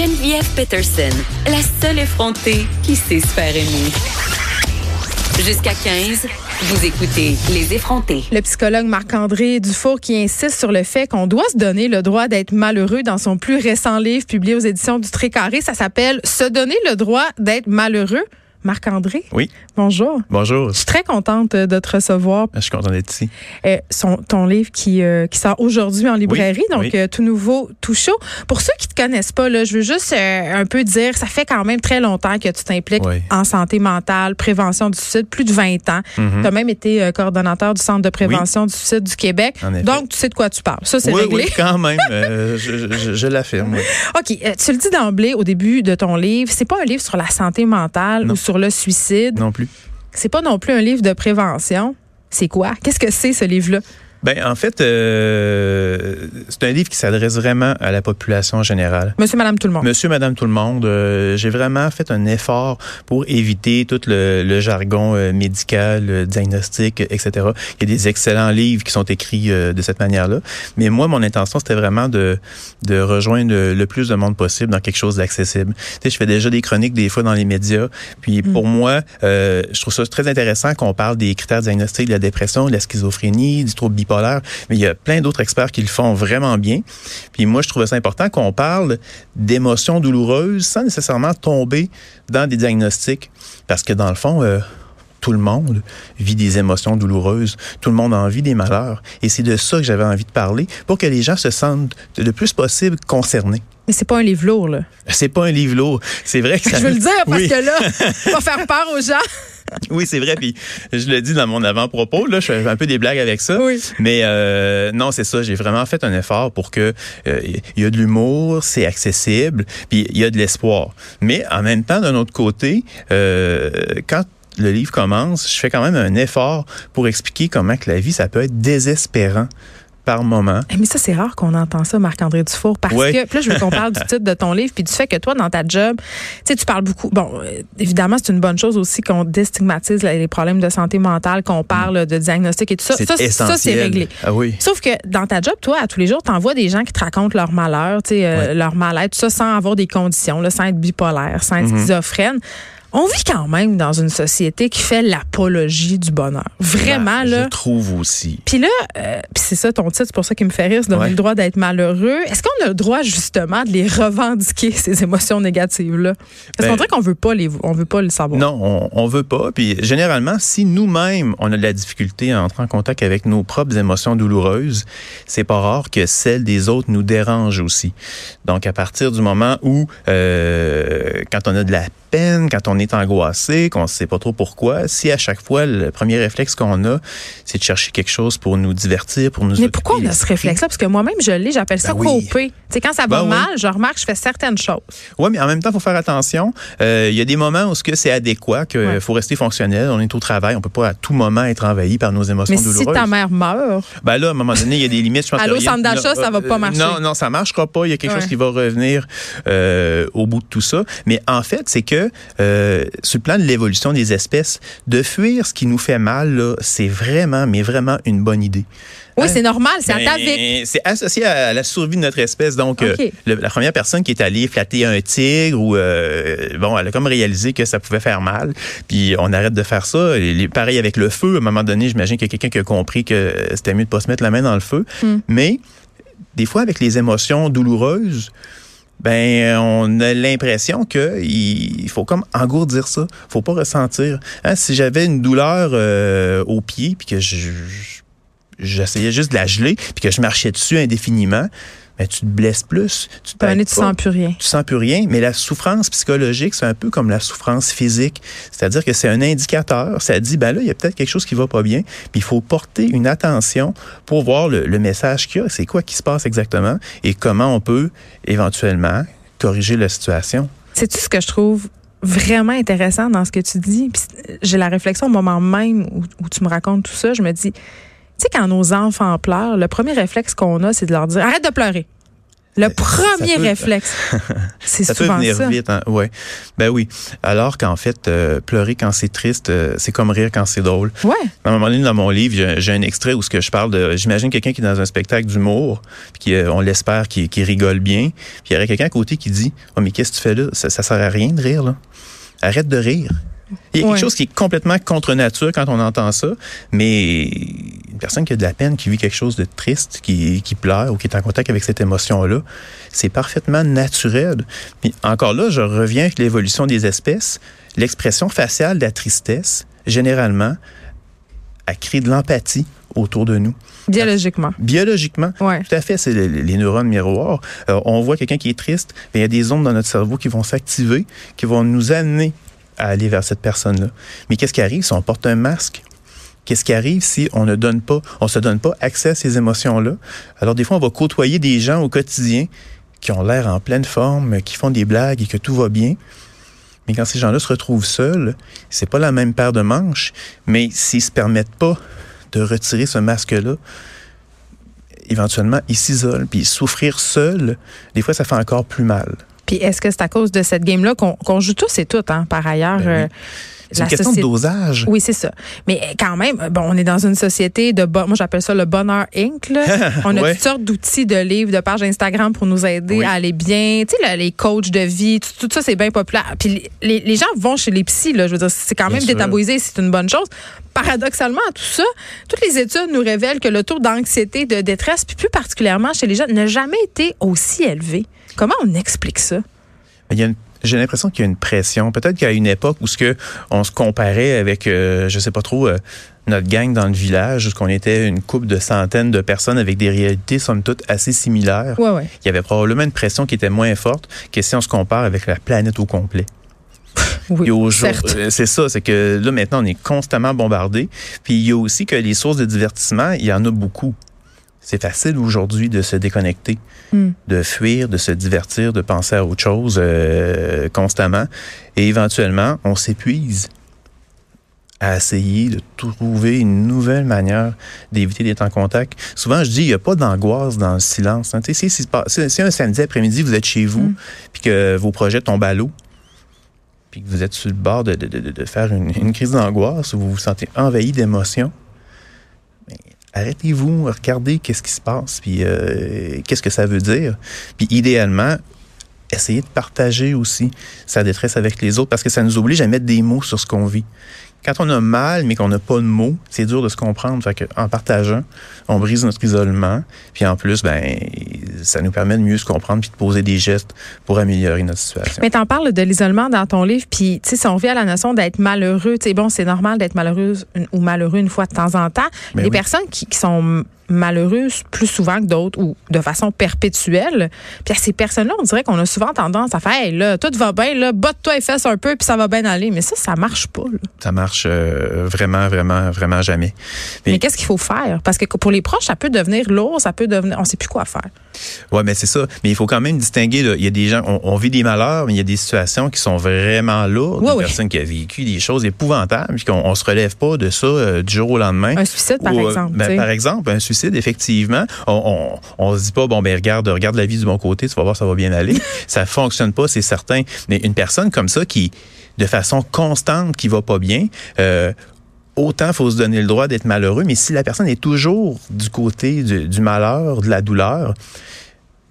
Geneviève Peterson, la seule effrontée qui sait se faire aimer. Jusqu'à 15, vous écoutez Les effrontés. Le psychologue Marc-André Dufour qui insiste sur le fait qu'on doit se donner le droit d'être malheureux dans son plus récent livre publié aux éditions du Trécarré. Ça s'appelle Se donner le droit d'être malheureux. Marc-André. Oui. Bonjour. Bonjour. Je suis très contente euh, de te recevoir. Je suis content d'être ici. Euh, son, ton livre qui, euh, qui sort aujourd'hui en librairie, donc euh, tout nouveau, tout chaud. Pour ceux qui te connaissent pas, là, je veux juste un peu dire, ça fait quand même très longtemps que tu t'impliques Oui. en santé mentale, prévention du suicide, plus de 20 ans. Mhm. Tu as même été coordonnateur du Centre de prévention du suicide du Québec. En effet. Donc, tu sais de quoi tu parles. Ça, c'est oui, réglé. oui, quand même. je je- je l'affirme. OK. tu le dis d'emblée au début de ton livre, c'est pas un livre sur la santé mentale Non. ou sur le suicide. Non plus. C'est pas non plus un livre de prévention. C'est quoi? Qu'est-ce que c'est, ce livre-là? Ben, en fait, euh, c'est un livre qui s'adresse vraiment à la population générale. Monsieur, madame, tout le monde. Monsieur, madame, tout le monde, euh, j'ai vraiment fait un effort pour éviter tout le, le jargon euh, médical, le diagnostic, etc. Il y a des excellents livres qui sont écrits euh, de cette manière-là. Mais moi, mon intention, c'était vraiment de, de rejoindre le, plus de monde possible dans quelque chose d'accessible. Tu sais, je fais déjà des chroniques des fois dans les médias. Puis pour moi, euh, je trouve ça très intéressant qu'on parle des critères diagnostiques de la dépression, de la schizophrénie, du trouble bipolaire. Mais il y a plein d'autres experts qui le font vraiment bien. Puis moi, je trouvais ça important qu'on parle d'émotions douloureuses sans nécessairement tomber dans des diagnostics. Parce que dans le fond, euh, tout le monde vit des émotions douloureuses. Tout le monde a envie des malheurs. Et c'est de ça que j'avais envie de parler pour que les gens se sentent le plus possible concernés. Mais c'est pas un livre lourd, là. C'est pas un livre lourd. C'est vrai que ça... Je veux le dire parce Oui. que là, pas faire peur aux gens. Oui, c'est vrai. Puis je le dis dans mon avant-propos. Là, je fais un peu des blagues avec ça. Oui. Mais euh, non, c'est ça. J'ai vraiment fait un effort pour que euh, il y a de l'humour, c'est accessible, puis il y a de l'espoir. Mais en même temps, d'un autre côté, euh, quand le livre commence, je fais quand même un effort pour expliquer comment que la vie, ça peut être désespérant par moment. Eh, Mais ça, c'est rare qu'on entend ça, Marc-André Dufour, parce Ouais. que, là, je veux qu'on parle du titre de ton livre, puis du fait que toi, dans ta job, tu sais, tu parles beaucoup. Bon, euh, évidemment, c'est une bonne chose aussi qu'on déstigmatise les problèmes de santé mentale, qu'on parle de diagnostic et tout ça. C'est Ça, ça, c'est réglé. Ah oui. Sauf que dans ta job, toi, à tous les jours, tu envoies des gens qui te racontent leur malheur, tu sais, euh, Ouais. leur mal-être, tout ça sans avoir des conditions, là, sans être bipolaire, sans être Mhm. schizophrène. On vit quand même dans une société qui fait l'apologie du bonheur. Vraiment, Ben, là. Je trouve aussi. Puis là, euh, c'est ça ton titre, c'est pour ça qu'il me fait rire, se donner Ouais. le droit d'être malheureux. Est-ce qu'on a le droit justement de les revendiquer ces émotions négatives là Parce qu'on Ben- dirait qu'on veut pas les, on veut pas le savoir. Non, on, on veut pas. Puis généralement, si nous-mêmes on a de la difficulté à entrer en contact avec nos propres émotions douloureuses, c'est pas rare que celles des autres nous dérangent aussi. Donc à partir du moment où, euh, quand on a de la peine, quand on est angoissé, qu'on ne sait pas trop pourquoi, si à chaque fois le premier réflexe qu'on a, c'est de chercher quelque chose pour nous divertir, pour nous Mais pourquoi on a ce réflexe-là? Parce que moi-même, je l'ai, j'appelle ça Ben oui. coper. Tu sais, quand ça va Ben oui. mal, je remarque, je fais certaines choses. Oui, mais en même temps, il faut faire attention. Euh, Il y a des moments où ce que c'est adéquat, qu'il Ouais. faut rester fonctionnel. On est au travail, on peut pas à tout moment être envahi par nos émotions Mais si douloureuses. ta mère meurt, Ben là, à un moment donné, il y a des limites. Je pense Allô, que rien- centre d'achat, ça va pas euh, marcher. Non, non, ça marchera pas. Il y a quelque Ouais. chose qui va revenir euh, au bout de tout ça. Mais en fait, c'est que euh, sur le plan de l'évolution des espèces, de fuir ce qui nous fait mal, c'est vraiment, mais vraiment une bonne idée. oui, Hein? c'est normal, c'est Ben, atavique. C'est associé à la survie de notre espèce. Donc, euh, le- la première personne qui est allée flatter un tigre ou euh, bon, elle a comme réalisé que ça pouvait faire mal. Puis on arrête de faire ça. Et pareil avec le feu. À un moment donné, j'imagine qu'il y a quelqu'un qui a compris que c'était mieux de pas se mettre la main dans le feu. Hmm. Mais des fois, avec les émotions douloureuses, ben on a l'impression que il faut comme engourdir ça. Faut pas ressentir. Hein, si j'avais une douleur euh, au pied puis que je, je- j'essayais juste de la geler puis que je marchais dessus indéfiniment, ben, tu te blesses plus. Tu nez, tu sens plus rien. tu sens plus rien, mais la souffrance psychologique, c'est un peu comme la souffrance physique. C'est-à-dire que c'est un indicateur. Ça dit, ben là, il y a peut-être quelque chose qui va pas bien, puis il faut porter une attention pour voir le, le message qu'il y a. C'est quoi qui se passe exactement et comment on peut éventuellement corriger la situation. C'est-tu ce que je trouve vraiment intéressant dans ce que tu dis? Puis j'ai la réflexion au moment même où, où tu me racontes tout ça. Je me dis, tu sais, quand nos enfants pleurent, le premier réflexe qu'on a, c'est de leur dire arrête de pleurer. Le premier peut- réflexe, c'est Ça peut souvent venir ça. vite, hein? ouais. Ben oui. Alors qu'en fait, euh, pleurer quand c'est triste, euh, c'est comme rire quand c'est drôle. Ouais. À un moment donné, dans mon livre, j'ai- un extrait où ce que je parle de, j'imagine quelqu'un qui est dans un spectacle d'humour, puis qui, euh, on l'espère, qui, qui rigole bien, puis il y aurait quelqu'un à côté qui dit, oh mais qu'est-ce que tu fais là? Ça, ça sert à rien de rire là. Arrête de rire. Il y a Ouais. quelque chose qui est complètement contre nature quand on entend ça, mais une personne qui a de la peine, qui vit quelque chose de triste, qui, qui pleure ou qui est en contact avec cette émotion-là, c'est parfaitement naturel. Puis encore là, je reviens avec l'évolution des espèces. L'expression faciale de la tristesse, généralement, elle crée de l'empathie autour de nous. Biologiquement. Biologiquement, Ouais. tout à fait, c'est les, les neurones miroirs. Euh, on voit quelqu'un qui est triste, il y a des ondes dans notre cerveau qui vont s'activer, qui vont nous amener à aller vers cette personne-là. Mais qu'est-ce qui arrive si on porte un masque? Qu'est-ce qui arrive si on ne donne pas, on se donne pas accès à ces émotions-là? Alors, des fois, on va côtoyer des gens au quotidien qui ont l'air en pleine forme, qui font des blagues et que tout va bien. Mais quand ces gens-là se retrouvent seuls, c'est pas la même paire de manches, mais s'ils se permettent pas de retirer ce masque-là, éventuellement, ils s'isolent. Puis souffrir seul, des fois, ça fait encore plus mal. Puis est-ce que c'est à cause de cette game-là qu'on joue tous et toutes, hein, par ailleurs? Ben oui. euh, C'est une question société- de dosage. Oui, c'est ça. Mais quand même, bon, on est dans une société de bon, moi j'appelle ça le bonheur Inc. Là. On a Ouais. toutes sortes d'outils, de livres, de pages Instagram pour nous aider Oui. à aller bien. Tu sais, là, les coachs de vie, tout, tout ça, c'est bien populaire. Puis les, les gens vont chez les psys, là. Je veux dire, c'est quand Bien même sûr. détabouisé, c'est une bonne chose. Paradoxalement, tout ça, toutes les études nous révèlent que le taux d'anxiété, de détresse, puis plus particulièrement chez les jeunes, n'a jamais été aussi élevé. Comment on explique ça? Il y a une- j'ai l'impression qu'il y a une pression. Peut-être qu'à une époque où ce que on se comparait avec, euh, je sais pas trop, euh, notre gang dans le village, où on était une couple de centaines de personnes avec des réalités somme toute assez similaires. Ouais, ouais. Il y avait probablement une pression qui était moins forte que si on se compare avec la planète au complet. Oui, euh, c'est ça, c'est que là maintenant on est constamment bombardé. Puis il y a aussi que les sources de divertissement, il y en a beaucoup. C'est facile aujourd'hui de se déconnecter, Hmm. de fuir, de se divertir, de penser à autre chose euh, constamment. Et éventuellement, on s'épuise à essayer de trouver une nouvelle manière d'éviter d'être en contact. Souvent, je dis, il n'y a pas d'angoisse dans le silence. hein. Tu sais, si, si, un samedi après-midi, vous êtes chez vous, Mm. puis que vos projets tombent à l'eau, puis que vous êtes sur le bord de, de- de- de faire une, une crise d'angoisse, ou vous vous sentez envahi d'émotions, arrêtez-vous, regardez qu'est-ce qui se passe, puis euh, qu'est-ce que ça veut dire. Puis idéalement, essayez de partager aussi sa détresse avec les autres, parce que ça nous oblige à mettre des mots sur ce qu'on vit. Quand on a mal, mais qu'on n'a pas de mots, c'est dur de se comprendre. Fait en partageant, on brise notre isolement. Puis en plus, ben, ça nous permet de mieux se comprendre puis de poser des gestes pour améliorer notre situation. Mais t'en parles de l'isolement dans ton livre, puis tu sais, si on revient à la notion d'être malheureux, tu sais, bon, c'est normal d'être malheureuse ou malheureux une fois de temps en temps. Ben les oui. personnes qui, qui sont malheureuses plus souvent que d'autres ou de façon perpétuelle, puis à ces personnes-là, on dirait qu'on a souvent tendance à faire, hey, là, tout va bien, là, botte-toi les fesses un peu, puis ça va bien aller. Mais ça, ça marche pas. là. Ça marche euh, vraiment, vraiment, vraiment jamais. Mais- Mais qu'est-ce qu'il faut faire? Parce que pour les proches, ça peut devenir lourd, ça peut devenir, on sait plus quoi faire. Ouais, mais c'est ça. Mais il faut quand même distinguer. Là. Il y a des gens, on, on vit des malheurs, mais il y a des situations qui sont vraiment lourdes. Ouais, une ouais. personne qui a vécu des choses épouvantables, puis qu'on on se relève pas de ça euh, du jour au lendemain. Un suicide, par Ou, euh, exemple. ben, par exemple, un suicide, effectivement, on, on, on se dit pas, bon, ben regarde, regarde la vie du bon côté, tu vas voir, ça va bien aller. ça fonctionne pas, c'est certain. Mais une personne comme ça qui, de façon constante, qui va pas bien, euh, autant faut se donner le droit d'être malheureux, mais si la personne est toujours du côté du, du malheur, de la douleur,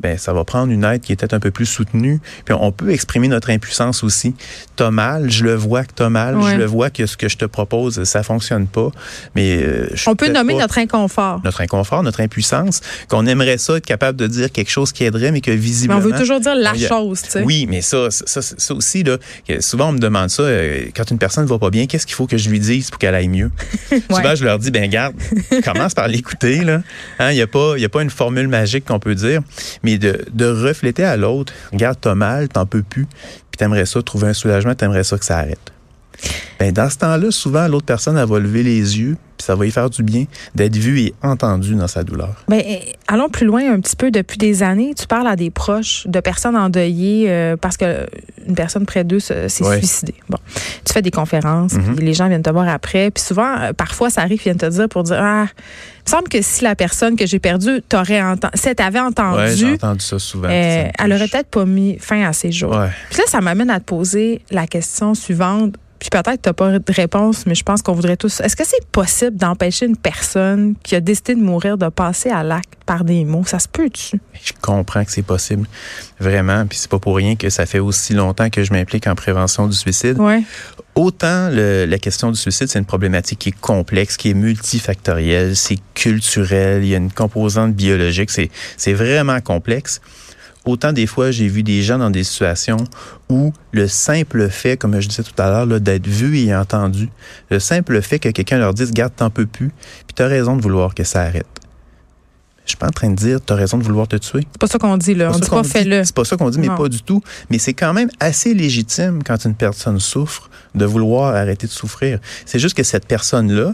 ben ça va prendre une aide qui est peut-être un peu plus soutenue. Puis on peut exprimer notre impuissance aussi. T'as mal, je le vois que t'as mal, Ouais. je le vois que ce que je te propose, ça fonctionne pas. Mais euh, je On peut nommer pas- notre inconfort. notre inconfort, notre impuissance, qu'on aimerait ça être capable de dire quelque chose qui aiderait, mais que Mais visiblement. on veut toujours dire la a- chose, tu sais. Oui, mais ça, ça, ça, ça aussi, là, souvent on me demande ça, euh, quand une personne ne va pas bien, qu'est-ce qu'il faut que je lui dise pour qu'elle aille mieux? Souvent, je leur dis, ben garde, commence par l'écouter, là. Hein, Il n'y a, pas- il y a pas une formule magique qu'on peut dire. Mais de refléter à l'autre, regarde, t'as mal, t'en peux plus, puis t'aimerais ça, trouver un soulagement, t'aimerais ça que ça arrête. Ben, dans ce temps-là, souvent, l'autre personne, elle va lever les yeux, puis ça va lui faire du bien d'être vu et entendu dans sa douleur. Ben, eh, allons plus loin un petit peu. Depuis des années, tu parles à des proches de personnes endeuillées euh, parce que une personne près d'eux s'est Ouais. suicidée. Bon, tu fais des conférences, Mhm. puis les gens viennent te voir après. Puis souvent, euh, parfois, ça arrive, ils viennent te dire pour dire Ah, il me semble que si la personne que j'ai perdue t'aurait entendu, si elle t'avait entendu, Ouais, j'ai entendu ça souvent. euh, Ça elle aurait peut-être pas mis fin à ses jours. Ouais. Puis là, ça m'amène à te poser la question suivante. Puis peut-être tu n'as pas de réponse, mais je pense qu'on voudrait tous. Est-ce que c'est possible d'empêcher une personne qui a décidé de mourir de passer à l'acte par des mots? Ça se peut-tu? Je comprends que c'est possible, vraiment. Puis c'est pas pour rien que ça fait aussi longtemps que je m'implique en prévention du suicide. Autant le- la question du suicide, c'est une problématique qui est complexe, qui est multifactorielle, c'est culturel, il y a une composante biologique, c'est c'est vraiment complexe. Autant des fois, j'ai vu des gens dans des situations où le simple fait, comme je disais tout à l'heure, d'être vu et entendu, le simple fait que quelqu'un leur dise, garde, t'en peux plus, puis t'as raison de vouloir que ça arrête. Je suis pas en train de dire, t'as raison de vouloir te tuer. C'est pas ça qu'on dit, là. On dit pas fais-le. C'est pas ça qu'on dit, mais Non. pas du tout. Mais c'est quand même assez légitime quand une personne souffre de vouloir arrêter de souffrir. C'est juste que cette personne-là,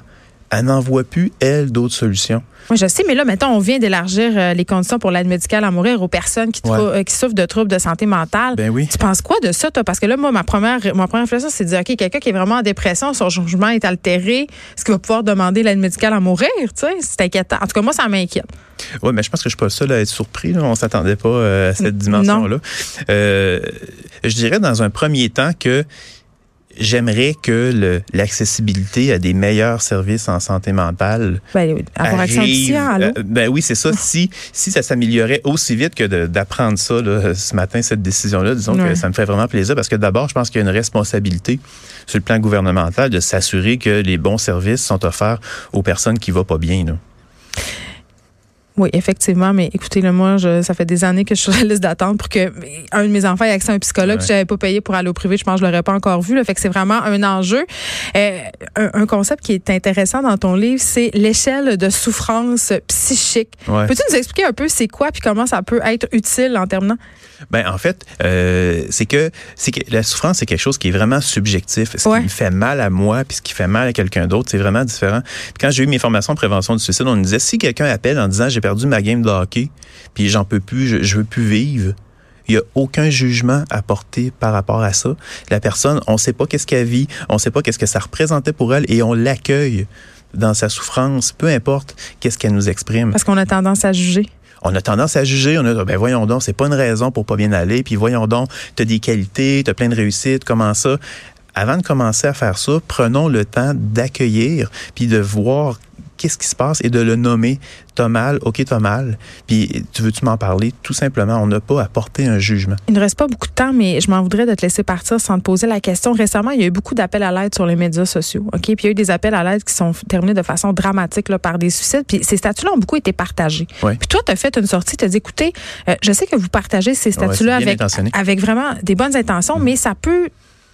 elle n'en voit plus, elle, d'autres solutions. Oui, je sais, mais là, maintenant, on vient d'élargir euh, les conditions pour l'aide médicale à mourir aux personnes qui, trou- Ouais. euh, qui souffrent de troubles de santé mentale. Ben oui. Tu penses quoi de ça, toi? Parce que là, moi, ma première, ma première réflexion, c'est de dire, OK, quelqu'un qui est vraiment en dépression, son jugement est altéré, est-ce qu'il va pouvoir demander l'aide médicale à mourir? Tu sais, c'est inquiétant. En tout cas, moi, ça m'inquiète. Oui, mais je pense que je suis pas le seul à être surpris. Là. On s'attendait pas euh, à cette dimension-là. Euh, je dirais dans un premier temps que j'aimerais que l'accessibilité à des meilleurs services en santé mentale Ben, avoir accès hein, euh, ben oui, c'est ça. si, si ça s'améliorait aussi vite que d'apprendre ça là, ce matin, cette décision-là, disons Ouais. que ça me fait vraiment plaisir parce que d'abord, je pense qu'il y a une responsabilité sur le plan gouvernemental de s'assurer que les bons services sont offerts aux personnes qui vont pas bien. Là. Oui, effectivement, mais écoutez, le moi, je, ça fait des années que je suis sur la liste d'attente pour que un de mes enfants ait accès à un psychologue. Ouais. Si j'avais pas payé pour aller au privé, je pense que je l'aurais pas encore vu. Là, fait que c'est vraiment un enjeu. Euh, un, un concept qui est intéressant dans ton livre, c'est l'échelle de souffrance psychique. Ouais. Peux-tu nous expliquer un peu c'est quoi puis comment ça peut être utile en terminant? Ben en fait, euh, c'est que c'est que la souffrance c'est quelque chose qui est vraiment subjectif. Ce Ouais. qui me fait mal à moi puis ce qui fait mal à quelqu'un d'autre, c'est vraiment différent. Puis quand j'ai eu mes formations en prévention du suicide, on nous disait si quelqu'un appelle en disant j'ai perdu ma game de hockey puis j'en peux plus, je, je veux plus vivre. Il n'y a aucun jugement à porter par rapport à ça. La personne, on ne sait pas qu'est-ce qu'elle vit, on ne sait pas qu'est-ce que ça représentait pour elle et on l'accueille dans sa souffrance, peu importe qu'est-ce qu'elle nous exprime Parce qu'on a tendance à juger. on a tendance à juger, on a ben voyons donc, c'est pas une raison pour pas bien aller, puis voyons donc, tu as des qualités, tu as plein de réussites, comment ça? Avant de commencer à faire ça, prenons le temps d'accueillir puis de voir qu'est-ce qui se passe et de le nommer. T'as mal, ok, t'as mal. Puis tu veux-tu m'en parler? Tout simplement, on n'a pas à porter un jugement. Il ne reste pas beaucoup de temps, mais je m'en voudrais de te laisser partir sans te poser la question. Récemment, il y a eu beaucoup d'appels à l'aide sur les médias sociaux. OK? Puis il y a eu des appels à l'aide qui sont terminés de façon dramatique là, par des suicides. Puis ces statuts-là ont beaucoup été partagés. Ouais. Puis toi, tu as fait une sortie, tu as dit écoutez, euh, je sais que vous partagez ces statuts-là avec, intentionné. avec vraiment des bonnes intentions, mais ça peut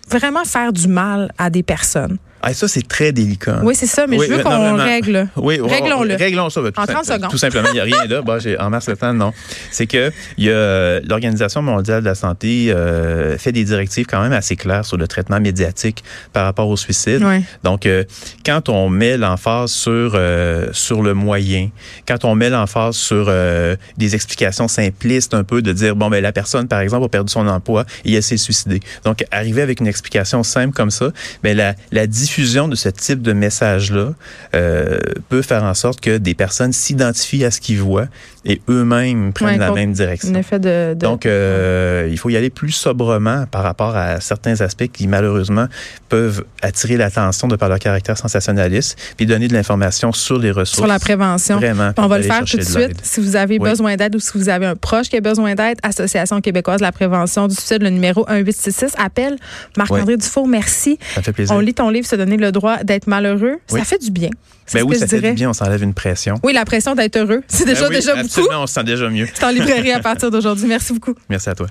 vraiment faire du mal à des personnes. Ah, ça, c'est très délicat. Oui, c'est ça, mais Oui, je veux qu'on règle. Oui, Réglons-le. Réglons ça. ben, tout En 30 simple- secondes. Tout simplement, il n'y a rien là. Bon, en masse le temps, non. C'est que il y a l'Organisation mondiale de la santé euh, fait des directives quand même assez claires sur le traitement médiatique par rapport au suicide. Donc, euh, quand on met l'emphase sur euh, sur le moyen, quand on met l'emphase sur des explications simplistes un peu de dire bon ben la personne par exemple a perdu son emploi et elle s'est suicidée. Donc, arriver avec une explication simple comme ça, ben la, la diffusion de ce type de message-là euh, peut faire en sorte que des personnes s'identifient à ce qu'ils voient et eux-mêmes prennent Ouais, la même direction. Un effet de. de- Donc, euh, il faut y aller plus sobrement par rapport à certains aspects qui, malheureusement, peuvent attirer l'attention de par leur caractère sensationnaliste, puis donner de l'information sur les ressources. sur la prévention. Vraiment. On va le faire tout de suite. Si vous avez Oui. besoin d'aide ou si vous avez un proche qui a besoin d'aide, Association québécoise de la prévention du suicide, le numéro 1866. Appel Marc-André Dufour, merci. Ça fait plaisir. On lit ton livre, donner le droit d'être malheureux. Oui. Ça fait du bien. Ben oui, ça fait du bien, on s'enlève une pression. Oui, la pression d'être heureux. C'est déjà, Ben oui, déjà beaucoup. On se sent déjà mieux. C'est en librairie à partir d'aujourd'hui. Merci beaucoup. Merci à toi.